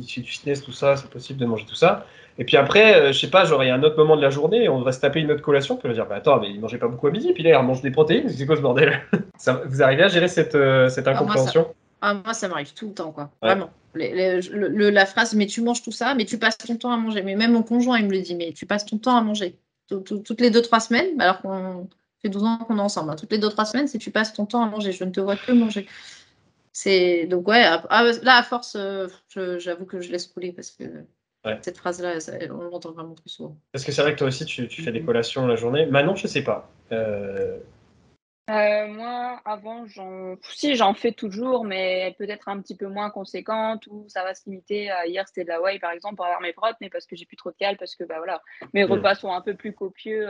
fait du fitness, tout ça, c'est possible de manger tout ça. Et puis après, euh, je sais pas, genre il y a un autre moment de la journée, on va se taper une autre collation, puis on va dire, bah attends, mais il mangeait pas beaucoup à midi, puis là il mange des protéines, c'est quoi ce bordel? Ça, Vous arrivez à gérer cette, euh, cette moi, ça- incompréhension? Ah, moi, ça m'arrive tout le temps, quoi. Ouais. Vraiment. les- les- le- le- la phrase mais tu manges tout ça, mais tu passes ton temps à manger. Mais même mon conjoint, il me le dit, mais tu passes ton temps à manger. Tout- tout- toutes les deux, trois semaines, alors qu'on fait 12 ans qu'on est ensemble, hein, toutes les deux, trois semaines, c'est tu passes ton temps à manger. Je ne te vois que manger. C'est donc ouais, à- à- là à force, euh, j'avoue que je laisse couler parce que Ouais. cette phrase-là, on l'entend vraiment plus souvent. Parce que c'est vrai que toi aussi, tu, tu fais des collations la journée. Manon, je sais pas. Euh, Euh, moi, avant, j'en... Si, j'en fais toujours, mais peut-être un petit peu moins conséquente, ou ça va se limiter à hier, c'était de la whey, par exemple, pour avoir mes protes, mais parce que j'ai plus trop de cales, parce que bah, voilà, mes Mm. repas sont un peu plus copieux.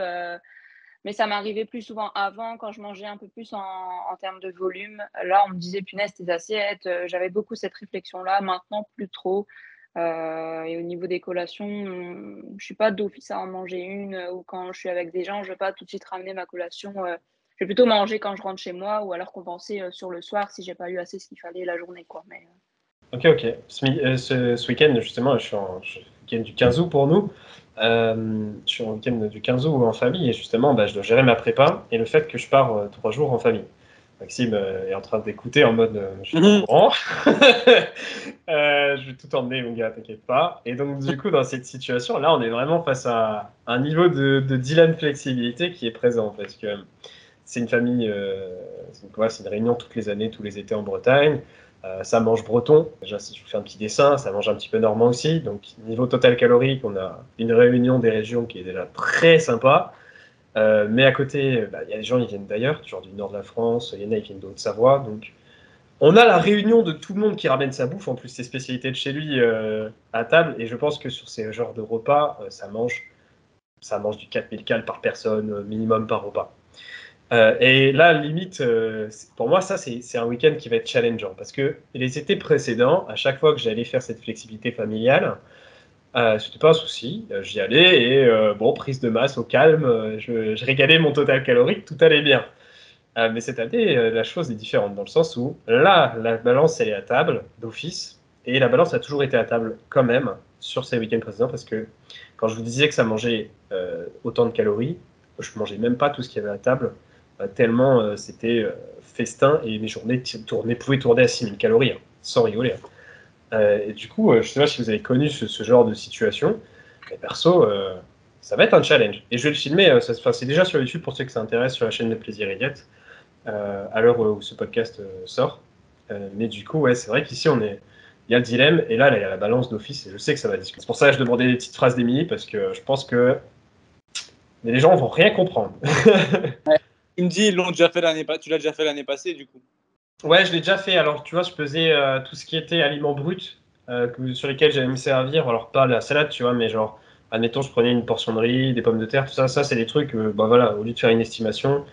Mais ça m'arrivait plus souvent avant, quand je mangeais un peu plus en, termes de volume. Là, on me disait, punaise, tes assiettes. Euh, J'avais beaucoup cette réflexion-là. Maintenant, plus trop. Euh, et au niveau des collations, hum, je suis pas d'office à en manger une, euh, ou quand je suis avec des gens, je vais pas tout de suite ramener ma collation. je vais plutôt manger quand je rentre chez moi, ou alors compenser sur le soir si j'ai pas eu assez ce qu'il fallait la journée. Quoi. Mais, Ok, ok. Ce, week-end, justement, je suis en week-end du 15 août pour nous. Euh, je suis en week-end du 15 août en famille et justement, bah, je dois gérer ma prépa et le fait que je pars euh, trois jours en famille. Maxime euh, est en train d'écouter en mode euh, je suis au Mhm. je vais tout emmener, mon gars, t'inquiète pas. Et donc, du coup, dans cette situation, là, on est vraiment face à un niveau de, de dilemme flexibilité qui est présent parce que c'est une famille, c'est une réunion toutes les années, tous les étés en Bretagne. Euh, ça mange breton. Déjà, si je vous fais un petit dessin, ça mange un petit peu normand aussi. Donc, niveau total calorique, on a une réunion des régions qui est déjà très sympa. Euh, mais à côté, bah, il y a des gens qui viennent d'ailleurs, du nord de la France, il y en a qui viennent de Haute-Savoie. Donc, on a la réunion de tout le monde qui ramène sa bouffe, en plus ses spécialités de chez lui euh, à table. Et je pense que sur ces genres de repas, ça mange ça mange du 4000 cales par personne, minimum par repas. Euh, et là, limite, euh, pour moi, ça, c'est un week-end qui va être challengeant. Parce que les étés précédents, à chaque fois que j'allais faire cette flexibilité familiale, euh, c'était pas un souci. Euh, J'y allais et, bon, prise de masse au calme, je, régalais mon total calorique, tout allait bien. Mais cette année, la chose est différente dans le sens où là, la balance, elle est à table d'office. Et la balance a toujours été à table quand même sur ces week-ends précédents parce que quand je vous disais que ça mangeait autant de calories, je mangeais même pas tout ce qu'il y avait à table, tellement euh, c'était euh, festin et mes journées tournaient, pouvaient tourner à 6000 calories, hein, sans rigoler. hein. Euh, et du coup, je sais pas si vous avez connu ce, ce genre de situation, mais perso, ça va être un challenge. Et je vais le filmer, c'est déjà sur YouTube pour ceux que ça intéresse, sur la chaîne de Plaisir Idiot, euh, à l'heure où ce podcast euh, sort. Euh, mais du coup, ouais, c'est vrai qu'ici, on est. Il y a le dilemme, et là, là, il y a la balance d'office, et je sais que ça va discuter. C'est pour ça que je demandais des petites phrases d'Emilie, parce que je pense que mais les gens vont rien comprendre. Il me dit, ils l'ont déjà fait l'année. Tu l'as déjà fait l'année passée, du coup. ouais, je l'ai déjà fait. Alors, tu vois, je pesais euh, tout ce qui était aliments bruts euh, sur lesquels j'allais me servir. Alors, pas la salade, tu vois, mais genre, admettons, je prenais une portion de riz, des pommes de terre, tout ça. Ça, c'est des trucs, euh, bah voilà, au lieu de faire une estimation,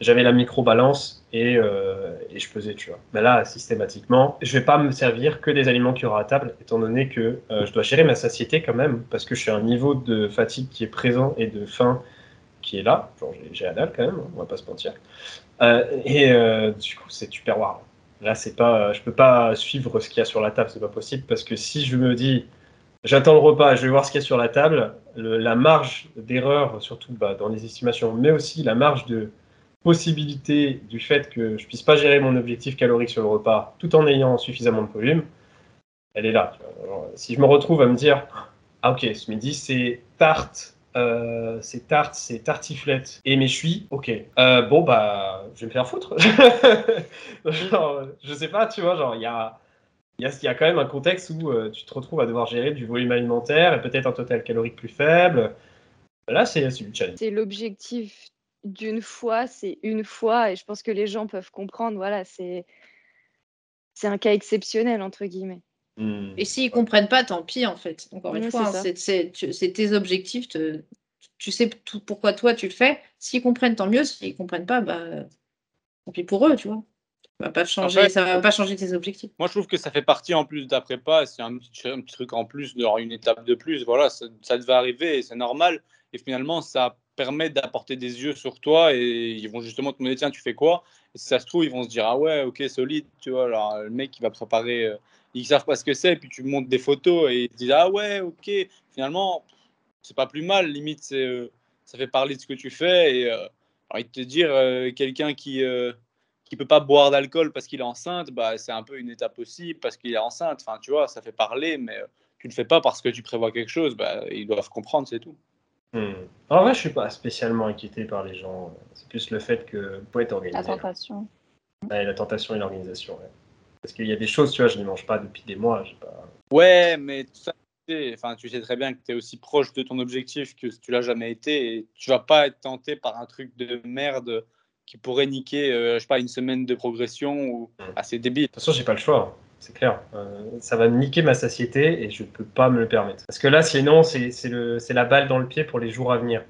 j'avais la micro-balance et, et je pesais, tu vois. Mais là, systématiquement, je vais pas me servir que des aliments qu'il y aura à table, étant donné que je dois gérer ma satiété quand même, parce que je suis à un niveau de fatigue qui est présent et de faim qui est là. J'ai- dalle quand même, on va pas se mentir. Euh, et euh, du coup, c'est super war. Là, c'est pas, je peux pas suivre ce qu'il y a sur la table, c'est pas possible, parce que si je me dis, j'attends le repas, je vais voir ce qu'il y a sur la table, le- la marge d'erreur, surtout bah, dans les estimations, mais aussi la marge de possibilité du fait que je puisse pas gérer mon objectif calorique sur le repas tout en ayant suffisamment de volume, elle est là. si je me retrouve à me dire, ah ok, ce midi c'est tarte, euh, c'est tarte, c'est tartiflette et méchoui, ok. Euh, bon bah, je vais me faire foutre. genre, je sais pas, tu vois, genre il y a, y, y a quand même un contexte où euh, tu te retrouves à devoir gérer du volume alimentaire et peut-être un total calorique plus faible. Là, c'est du challenge. C'est l'objectif d'une fois, c'est une fois, et je pense que les gens peuvent comprendre. Voilà, c'est un cas exceptionnel entre guillemets. Hmm. Et s'ils comprennent pas, tant pis en fait. Encore une Oui, fois, c'est hein, c'est tes objectifs. te- tu sais tout, pourquoi toi tu le fais. S'ils comprennent, tant mieux. S'ils comprennent pas, bah, tant pis pour eux, tu vois. Ça va pas changer, fait- ça va pas changer tes objectifs. Moi, je trouve que ça fait partie en plus d'après pas. C'est un petit, un petit truc en plus, une étape de plus. Voilà, ça, ça devait arriver c'est normal. Et finalement, ça permet d'apporter des yeux sur toi et ils vont justement te demander tiens, tu fais quoi? Et si ça se trouve, ils vont se dire ah ouais, ok, solide, tu vois. Alors, le mec, il va préparer, euh, ils savent pas ce que c'est, puis tu montres des photos et ils te disent ah ouais, ok. Finalement, c'est pas plus mal. Limite, euh, ça fait parler de ce que tu fais et euh, te dire, euh, quelqu'un qui. euh, qui peut pas boire d'alcool parce qu'il est enceinte, bah, c'est un peu une étape aussi parce qu'il est enceinte. Enfin, tu vois, ça fait parler, mais euh, tu le fais pas parce que tu prévois quelque chose. Bah, ils doivent comprendre, c'est tout. Hmm. En vrai, je suis pas spécialement inquiété par les gens. C'est plus le fait que faut être organisé. La tentation. Ouais, la tentation et l'organisation. ouais. Parce qu'il y a des choses, tu vois, je ne mange pas depuis des mois. Pas... Ouais, mais tout ça, enfin, tu sais très bien que tu es aussi proche de ton objectif que tu l'as jamais été et tu vas pas être tenté par un truc de merde qui pourrait niquer, euh, je sais pas, une semaine de progression ou Mm. assez débile. De toute façon, j'ai pas le choix. C'est clair. Euh, ça va niquer ma satiété et je peux pas me le permettre. Parce que là, sinon, c'est la balle dans le pied pour les jours à venir.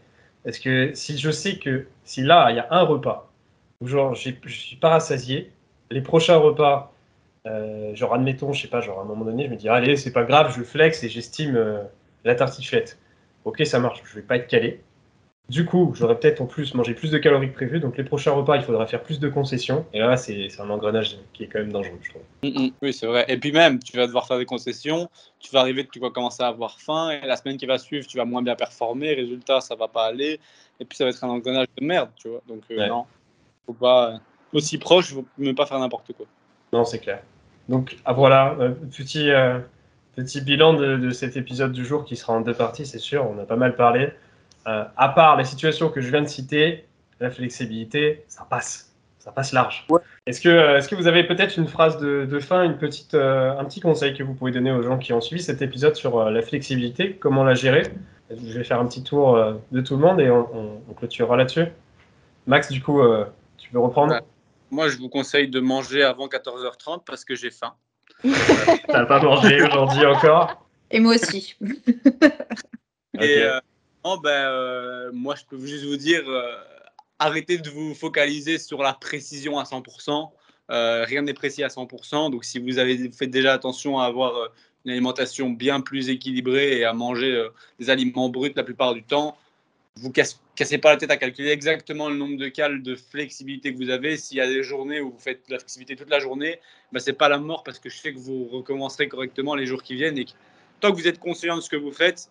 Parce que si je sais que si là, il y a un repas où genre je suis pas rassasié, les prochains repas, euh, genre admettons, je sais pas, genre à un moment donné, je me dis allez, c'est pas grave, je flex et j'estime euh, la tartiflette. Ok, ça marche, je vais pas être calé. Du coup, j'aurais peut-être en plus mangé plus de calories que prévu, donc les prochains repas, il faudra faire plus de concessions. Et là, c'est un engrenage qui est quand même dangereux, je trouve. Mm, mm. Oui, c'est vrai. Et puis même, tu vas devoir faire des concessions, tu vas arriver, tu vas commencer à avoir faim, et la semaine qui va suivre, tu vas moins bien performer, résultat, ça va pas aller, et puis ça va être un engrenage de merde, tu vois. Donc euh, Ouais. non, faut pas aussi proche, faut ne pas faire n'importe quoi. Non, c'est clair. Donc ah, voilà, euh, petit, euh, petit bilan de, de cet épisode du jour qui sera en deux parties, c'est sûr. On a pas mal parlé. Euh, à part les situations que je viens de citer, la flexibilité, ça passe. Ça passe large. Ouais. Est-ce que, euh, est-ce que vous avez peut-être une phrase de, de fin, une petite, euh, un petit conseil que vous pouvez donner aux gens qui ont suivi cet épisode sur euh, la flexibilité, comment la gérer? Je vais faire un petit tour euh, de tout le monde et on, on- on clôturera là-dessus. Max, du coup, euh, tu peux reprendre? Ouais. Moi, je vous conseille de manger avant 14h30 parce que j'ai faim. T'as pas mangé aujourd'hui encore? Et moi aussi. Et euh, non, ben, euh, moi, je peux juste vous dire, euh, arrêtez de vous focaliser sur la précision à 100%. Euh, rien n'est précis à 100%. Donc, si vous avez fait déjà attention à avoir une alimentation bien plus équilibrée et à manger des aliments bruts la plupart du temps, vous casse- cassez pas la tête à calculer exactement le nombre de cales de flexibilité que vous avez. S'il y a des journées où vous faites de la flexibilité toute la journée, ben, c'est pas la mort parce que je sais que vous recommencerez correctement les jours qui viennent et que tant que vous êtes conscient de ce que vous faites,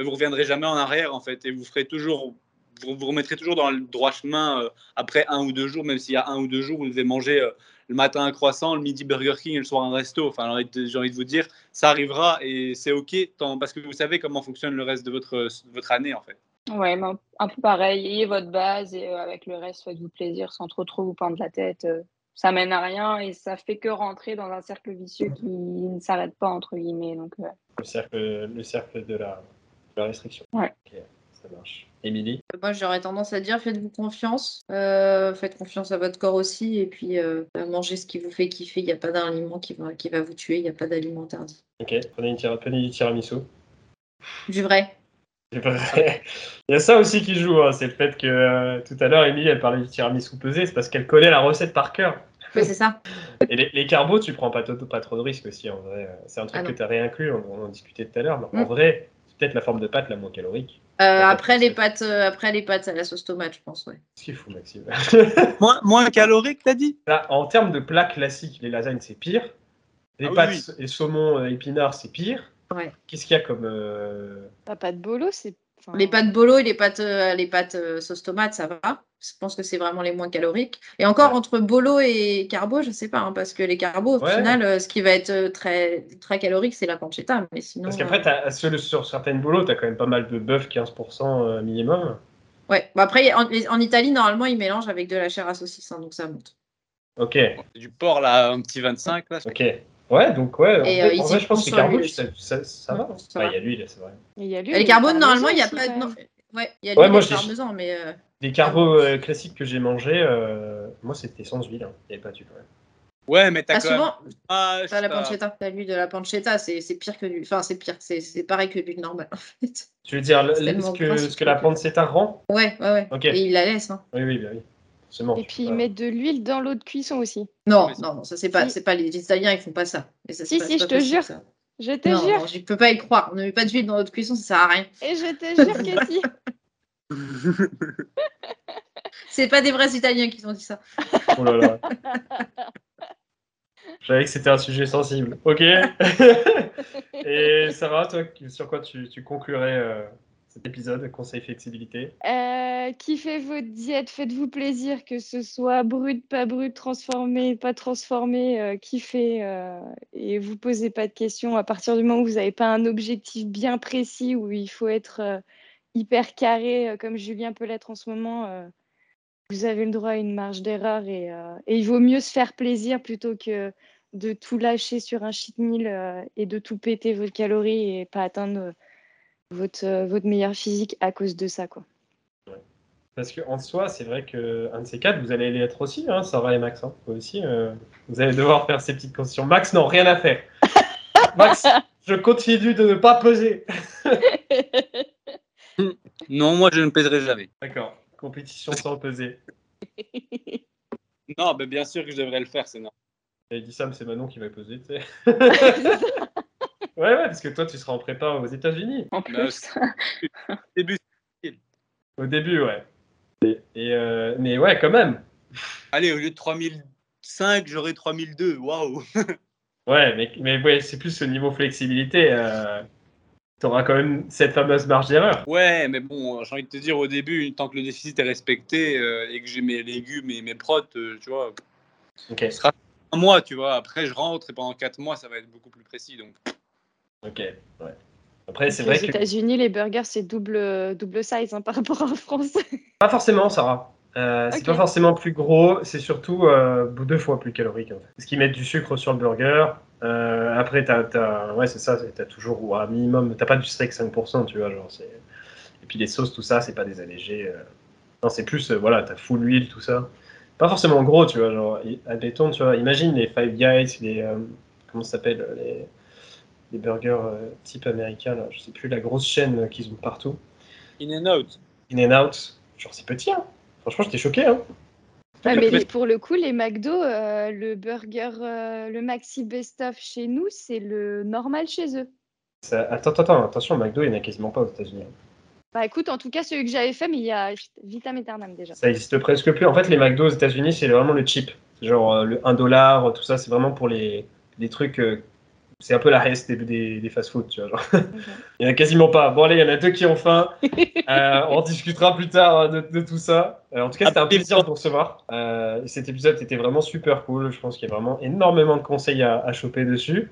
ben, vous reviendrez jamais en arrière en fait et vous ferez toujours vous vous remettrez toujours dans le droit chemin euh, après un ou deux jours même s'il y a un ou deux jours où vous devez manger euh, le matin un croissant le midi Burger King et le soir un resto enfin j'ai envie de- vous dire ça arrivera et c'est ok tant, parce que vous savez comment fonctionne le reste de votre, de votre année en fait Ouais, mais un- peu pareil. Ayez votre base et euh, avec le reste, faites-vous plaisir sans trop trop vous prendre la tête. euh, ça mène à rien et ça fait que rentrer dans un cercle vicieux qui ne s'arrête pas, entre guillemets. Donc, euh, Le cercle, le cercle de, la, la restriction. Ouais. Ok, ça marche. Émilie? Moi, j'aurais tendance à dire faites-vous confiance. Euh, faites confiance à votre corps aussi. Et puis, euh, mangez ce qui vous fait kiffer. Il n'y a pas d'aliment qui va, qui va vous tuer. Il n'y a pas d'aliment interdit. Ok, prenez, une tira- prenez du tiramisu. Du vrai. Pas vrai. Il y a ça aussi qui joue, hein, c'est le fait que euh, tout à l'heure, Émilie, elle parlait du tiramisu pesé, c'est parce qu'elle connaît la recette par cœur. Oui, c'est ça. Et les, les carbos, tu prends pas, pas trop de risques aussi, en vrai. C'est un truc Ah que tu as réinclus, on, on en discutait tout à l'heure, mais en Mm. vrai, peut-être la forme de pâte la moins calorique. Euh, pas après, les pâtes, euh, après les pâtes à la sauce tomate, je pense. Ouais. Ce qui est fou, Maxime. moins, moins calorique t'as dit? Là, en termes de plats classiques, les lasagnes, c'est pire. Les Ah oui, pâtes et saumon euh, épinards, c'est pire. Ouais. Qu'est-ce qu'il y a comme. euh, pas de bolo, c'est. Enfin, Les pâtes bolo et les pâtes, euh, les pâtes euh, sauce tomate, ça va. Je pense que c'est vraiment les moins caloriques. Et encore Ouais. entre bolo et carbo, je sais pas, hein, parce que les carbos, au Ouais. final, euh, ce qui va être très, très calorique, c'est la pancetta. Mais sinon, Parce qu'après, euh, sur, sur certaines boulots, tu as quand même pas mal de bœuf, 15% euh, minimum. ouais. Bah, après, en, en Italie, normalement, ils mélangent avec de la chair à saucisse, hein, donc ça monte. Ok, du porc là un petit 25 là ok. Ouais, donc ouais, en Et, vrai, euh, en y vrai, je pense que sur carbo, l'huile ça, ça, ça va. Ouais, il y a l'huile, c'est vrai. Il y a lui, les le normalement, il n'y a pas. ouais, il y a Ouais, moi, parmesan, mais. euh, Les carbos euh, classiques que j'ai mangés, euh, moi, c'était sans huile. hein. Il n'y avait pas du quand même. ouais mais t'as Ah, quand même souvent, Ah, t'as la pancetta. T'as l'huile de la pancetta, c'est c'est pire que l'huile. Enfin, c'est pire, c'est c'est pareil que l'huile normale, en fait. Tu veux dire ce que, ce que la pancetta rend? Ouais, ouais, ouais. Ok. Et il la laisse, hein. Oui, oui, bah oui. Forcément. Et puis ils pas- mettent de l'huile dans l'eau de cuisson aussi. Non, non, non, ça c'est pas, Si. c'est pas les, Italiens, ils font pas ça. Et ça, c'est Si, pas- si, je te possible, jure. ça. Je te Non, jure. non, je peux pas y croire. On ne met pas d'huile dans notre cuisson, ça sert à rien. Et je te jure que si. C'est pas des vrais Italiens qui ont dit ça. Oh là là. Je savais que c'était un sujet sensible. Ok. Et Sarah, toi, sur quoi tu, tu conclurais euh, épisode, conseil flexibilité Euh, kiffez votre diète, faites-vous plaisir, que ce soit brut, pas brut, transformé, pas transformé, euh, kiffez euh, et vous posez pas de questions à partir du moment où vous n'avez pas un objectif bien précis où il faut être hyper carré comme Julien peut l'être en ce moment. vous avez le droit à une marge d'erreur et, il vaut mieux se faire plaisir plutôt que de tout lâcher sur un cheat meal et de tout péter vos calories et pas atteindre votre, euh, votre meilleur physique à cause de ça. Quoi. Parce qu'en soi, c'est vrai qu'un de ces quatre, vous allez l'être aussi, hein, Sarah et Max. hein. Vous aussi, euh, vous allez devoir faire ces petites concessions. Max, non, rien à faire. Max, je continue de ne pas peser. Non, moi je ne pèserai jamais. D'accord, compétition sans peser. Non, mais bien sûr que je devrais le faire, c'est normal. Et dit Sam, c'est Manon qui va peser, tu sais. Ouais, ouais, parce que toi, tu seras en prépa aux États-Unis. En Bah, plus. Début. Au début, ouais. Et, et, euh, mais ouais, quand même. Allez, au lieu de 3005, j'aurai 3002. Waouh. Ouais, mais, mais ouais, c'est plus au niveau flexibilité. Euh, tu auras quand même cette fameuse marge d'erreur. Ouais, mais bon, j'ai envie de te dire au début, tant que le déficit est respecté euh, et que j'ai mes légumes et mes protes, euh, tu vois, Ok, ce sera un mois, tu vois. Après, je rentre et pendant 4 mois, ça va être beaucoup plus précis. Donc, ok, ouais. Après, c'est Aux vrai que. États-Unis, les burgers, c'est double, double size hein, par rapport en France. Pas forcément, Sarah. Euh, C'est pas forcément plus gros, c'est surtout euh, deux fois plus calorique. En fait. Parce qu'ils mettent du sucre sur le burger. Euh, après, t'as, t'as- ouais, c'est ça, t'as toujours ou un minimum. T'as pas du steak 5%, tu vois. Genre, c'est... Et puis les sauces, tout ça, c'est pas des allégés. Non, c'est plus, voilà, t'as full huile, tout ça. Pas forcément gros, tu vois. Genre, admettons, tu vois, imagine les Five Guys, les. comment ça s'appelle les, les burgers euh, type américain, là. Je sais plus, la grosse chaîne euh, qu'ils ont partout. in and out. In and Out. Genre, c'est petit, hein. Franchement, j'étais choqué, hein. Mais les- pour le coup, les McDo, euh, le burger, euh, le Maxi Best of chez nous, c'est le normal chez eux. Ça- Attends, attends, attention, McDo, il n'y en a quasiment pas aux États-Unis. hein. Bah écoute, en tout cas, celui que j'avais fait, mais il y a Vitam Aeternam déjà. Ça existe presque plus. En fait, les McDo aux États-Unis, c'est vraiment le cheap. Genre euh, le 1 dollar, tout ça, c'est vraiment pour les, les trucs. Euh, c'est un peu la reste des, des, des fast-food, tu vois. genre. Il n'y en a quasiment pas. Bon, allez, il y en a deux qui ont faim. Euh, on discutera plus tard de, de tout ça. Euh, en tout cas, c'était un plaisir de vous recevoir. Euh, cet épisode était vraiment super cool. Je pense qu'il y a vraiment énormément de conseils à, à choper dessus.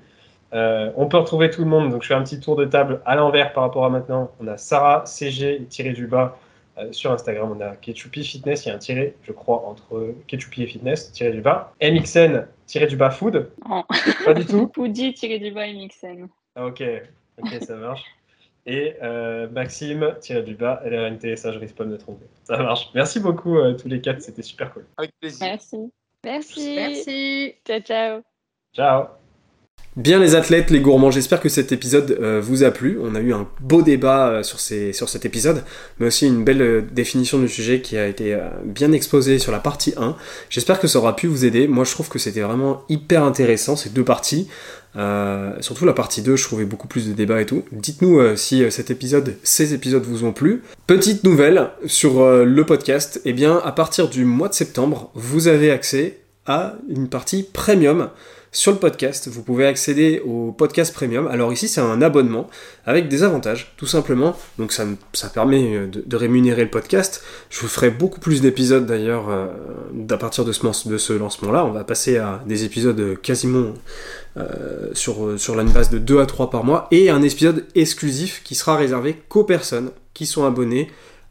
Euh, on peut retrouver tout le monde. Donc, je fais un petit tour de table à l'envers par rapport à maintenant. On a Sarah CG tiré du bas euh, sur Instagram. On a Ketchupi Fitness. Il y a un tiré, je crois, entre Ketchupi et Fitness tiré du bas. MXN tiré du bas Food. Non. Pas du tout. Foodie tiré du bas MXN. Ah, ok, ok, ça marche. Et euh, Maxime, tiré du bas, LRNT, ça je risque pas de me tromper. Ça marche. Merci beaucoup euh, tous les quatre, c'était super cool. Avec plaisir. Merci. Merci. Merci. Ciao, ciao. Ciao Bien les athlètes, les gourmands, j'espère que cet épisode euh, vous a plu. On a eu un beau débat euh, sur, ces, sur cet épisode, mais aussi une belle euh, définition du sujet qui a été bien exposée sur la partie 1. J'espère que ça aura pu vous aider. Moi je trouve que c'était vraiment hyper intéressant ces deux parties. Surtout la partie 2, je trouvais beaucoup plus de débats et tout. Dites-nous si cet épisode, ces épisodes vous ont plu. Petite nouvelle sur le podcast, eh bien à partir du mois de septembre, vous avez accès à une partie premium sur le podcast. Vous pouvez accéder au podcast premium. Alors ici, c'est un abonnement avec des avantages, tout simplement. Donc ça, me- ça permet euh, de, rémunérer le podcast. Je vous ferai beaucoup plus d'épisodes d'ailleurs euh, à partir de ce, lancement-là. On va passer à des épisodes quasiment euh, sur, sur une base de 2 à 3 par mois et un épisode exclusif qui sera réservé qu'aux personnes qui sont abonnées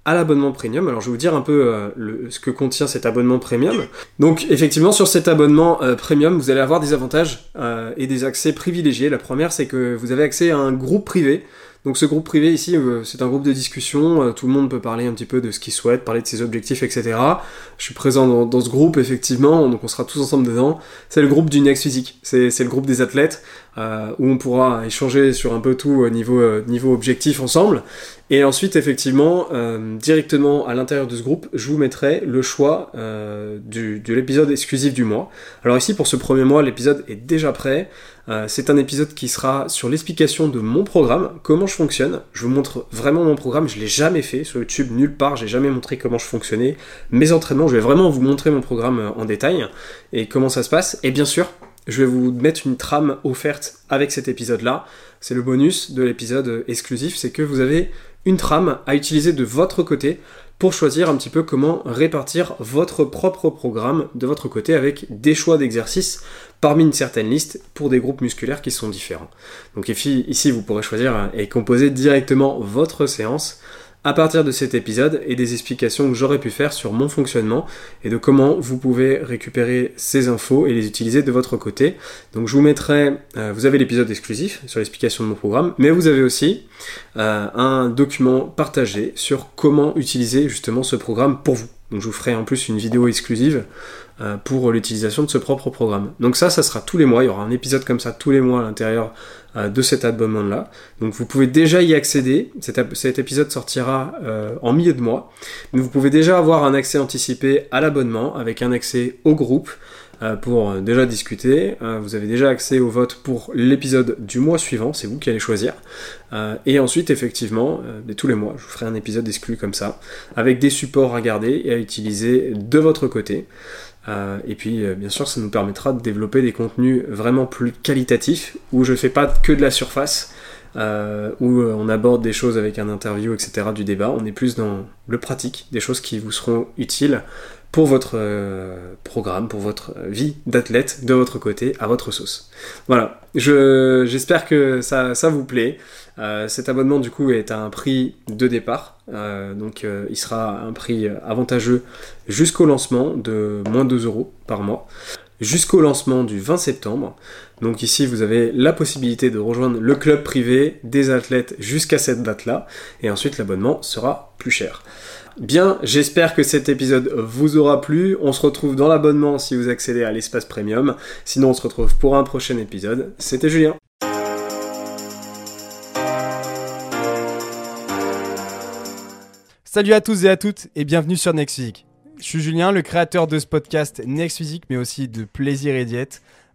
à l'abonnement premium. Alors je vais vous dire un peu euh, ce que contient cet abonnement premium. Donc effectivement sur cet abonnement euh, premium vous allez avoir des avantages euh, et des accès privilégiés. La première c'est que vous avez accès à un groupe privé. Donc ce groupe privé ici c'est un groupe de discussion, tout le monde peut parler un petit peu de ce qu'il souhaite, parler de ses objectifs etc. Je suis présent dans, ce groupe effectivement, donc on sera tous ensemble dedans. C'est le groupe du Next Physique, c'est le groupe des athlètes où on pourra échanger sur un peu tout au niveau, niveau objectif ensemble. Et ensuite, effectivement, euh, directement à l'intérieur de ce groupe, je vous mettrai le choix euh, du, de l'épisode exclusif du mois. Alors ici, pour ce premier mois, l'épisode est déjà prêt. Euh, c'est un épisode qui sera sur l'explication de mon programme, comment je fonctionne. Je vous montre vraiment mon programme, je l'ai jamais fait sur YouTube, nulle part, j'ai jamais montré comment je fonctionnais. Mes entraînements, je vais vraiment vous montrer mon programme euh, en détail et comment ça se passe. Et bien sûr, je vais vous mettre une trame offerte avec cet épisode-là. C'est le bonus de l'épisode exclusif, c'est que vous avez une trame à utiliser de votre côté pour choisir un petit peu comment répartir votre propre programme de votre côté avec des choix d'exercices parmi une certaine liste pour des groupes musculaires qui sont différents. Donc ici, vous pourrez choisir et composer directement votre séance à partir de cet épisode et des explications que j'aurais pu faire sur mon fonctionnement et de comment vous pouvez récupérer ces infos et les utiliser de votre côté. Donc je vous mettrai, euh, vous avez l'épisode exclusif sur l'explication de mon programme, mais vous avez aussi euh, un document partagé sur comment utiliser justement ce programme pour vous. Donc je vous ferai en plus une vidéo exclusive euh, pour l'utilisation de ce propre programme. Donc ça, ça sera tous les mois. Il y aura un épisode comme ça tous les mois à l'intérieur de cet abonnement-là. Donc vous pouvez déjà y accéder. Cet, épisode sortira euh, en milieu de mois. Mais vous pouvez déjà avoir un accès anticipé à l'abonnement avec un accès au groupe pour déjà discuter. vous avez déjà accès au vote pour l'épisode du mois suivant, c'est vous qui allez choisir. et ensuite, effectivement, tous les mois, je vous ferai un épisode exclu comme ça, avec des supports à garder et à utiliser de votre côté. Euh, et puis, euh, bien sûr, ça nous permettra de développer des contenus vraiment plus qualitatifs, où je ne fais pas que de la surface, euh, où on aborde des choses avec un interview, etc., du débat. On est plus dans le pratique, des choses qui vous seront utiles pour votre euh, programme, pour votre vie d'athlète de votre côté, à votre sauce. Voilà, j'espère que ça, vous plaît. Euh, cet abonnement du coup est à un prix de départ, euh, donc il sera un prix avantageux jusqu'au lancement de moins 2 euros par mois, jusqu'au lancement du 20 septembre. Donc ici vous avez la possibilité de rejoindre le club privé des athlètes jusqu'à cette date-là, et ensuite l'abonnement sera plus cher. Bien, j'espère que cet épisode vous aura plu. On se retrouve dans l'abonnement si vous accédez à l'espace premium. Sinon, on se retrouve pour un prochain épisode. C'était Julien. Salut à tous et à toutes et bienvenue sur Next Physique. Je suis Julien, le créateur de ce podcast Next Physique, mais aussi de Plaisir et Diète